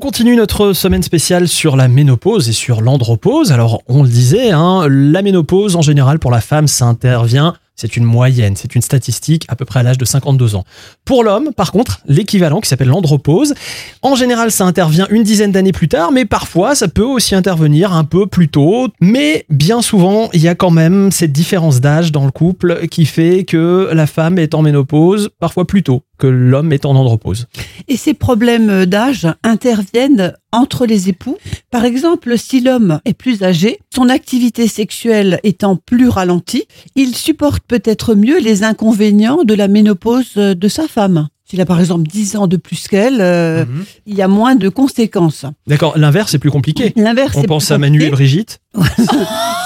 continue notre semaine spéciale sur la ménopause et sur l'andropause. Alors, on le disait, hein, la ménopause, en général, pour la femme, ça intervient c'est une moyenne, c'est une statistique à peu près à l'âge de 52 ans. Pour l'homme, par contre, l'équivalent qui s'appelle l'andropause, en général ça intervient une dizaine d'années plus tard, mais parfois ça peut aussi intervenir un peu plus tôt. Mais bien souvent, il y a quand même cette différence d'âge dans le couple qui fait que la femme est en ménopause parfois plus tôt que l'homme est en andropause. Et ces problèmes d'âge interviennent entre les époux. Par exemple, si l'homme est plus âgé, son activité sexuelle étant plus ralentie, il supporte peut-être mieux les inconvénients de la ménopause de sa femme. S'il a par exemple 10 ans de plus qu'elle, euh, mhm. il y a moins de conséquences. D'accord, l'inverse est plus compliqué. L'inverse On pense à Manu et Brigitte.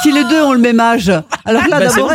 si les deux ont le même âge. Alors là, bah, d'abord.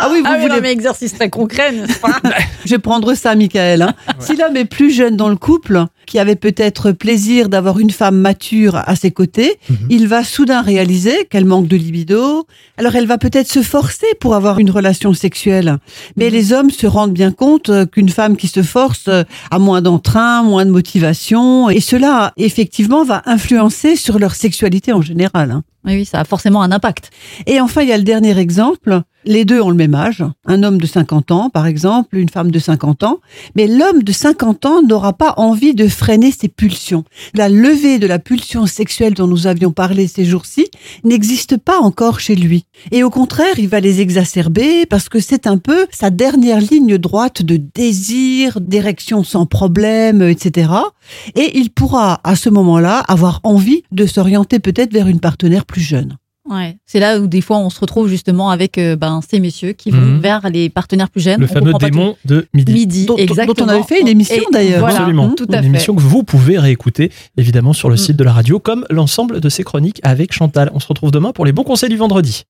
Ah oui, vous ah voulez. un exercice très concret, n'est-ce pas Je vais prendre ça, Michael. Hein. Si l'homme est plus jeune dans le couple, qui avait peut-être plaisir d'avoir une femme mature à ses côtés, mhm. il va soudain réaliser qu'elle manque de libido. Alors elle va peut-être se forcer pour avoir une relation sexuelle. Mais mhm. les hommes se rendent bien compte qu'une femme qui se force a moins d'entrain, moins de motivation. Et cela, effectivement, va influencer sur leur sexualité en général. Hein. Oui, ça a forcément un impact. Et enfin, il y a le dernier exemple. Les deux ont le même âge. Un homme de 50 ans, par exemple, une femme de 50 ans. Mais l'homme de 50 ans n'aura pas envie de freiner ses pulsions. La levée de la pulsion sexuelle dont nous avions parlé ces jours-ci n'existe pas encore chez lui. Et au contraire, il va les exacerber parce que c'est un peu sa dernière ligne droite de désir, d'érection sans problème, etc. Et il pourra, à ce moment-là, avoir envie de s'orienter peut-être vers une partenaire plus jeune. Ouais, c'est là où des fois on se retrouve justement avec euh, ben, ces messieurs qui vont mhm. vers les partenaires plus jeunes. Le fameux démon de midi. Midi, dont, exactement. Dont on avait fait une émission d'ailleurs. Absolument. Tout à une émission que vous pouvez réécouter évidemment sur le mm. site de la radio, comme l'ensemble de ces chroniques avec Chantal. On se retrouve demain pour les bons conseils du vendredi.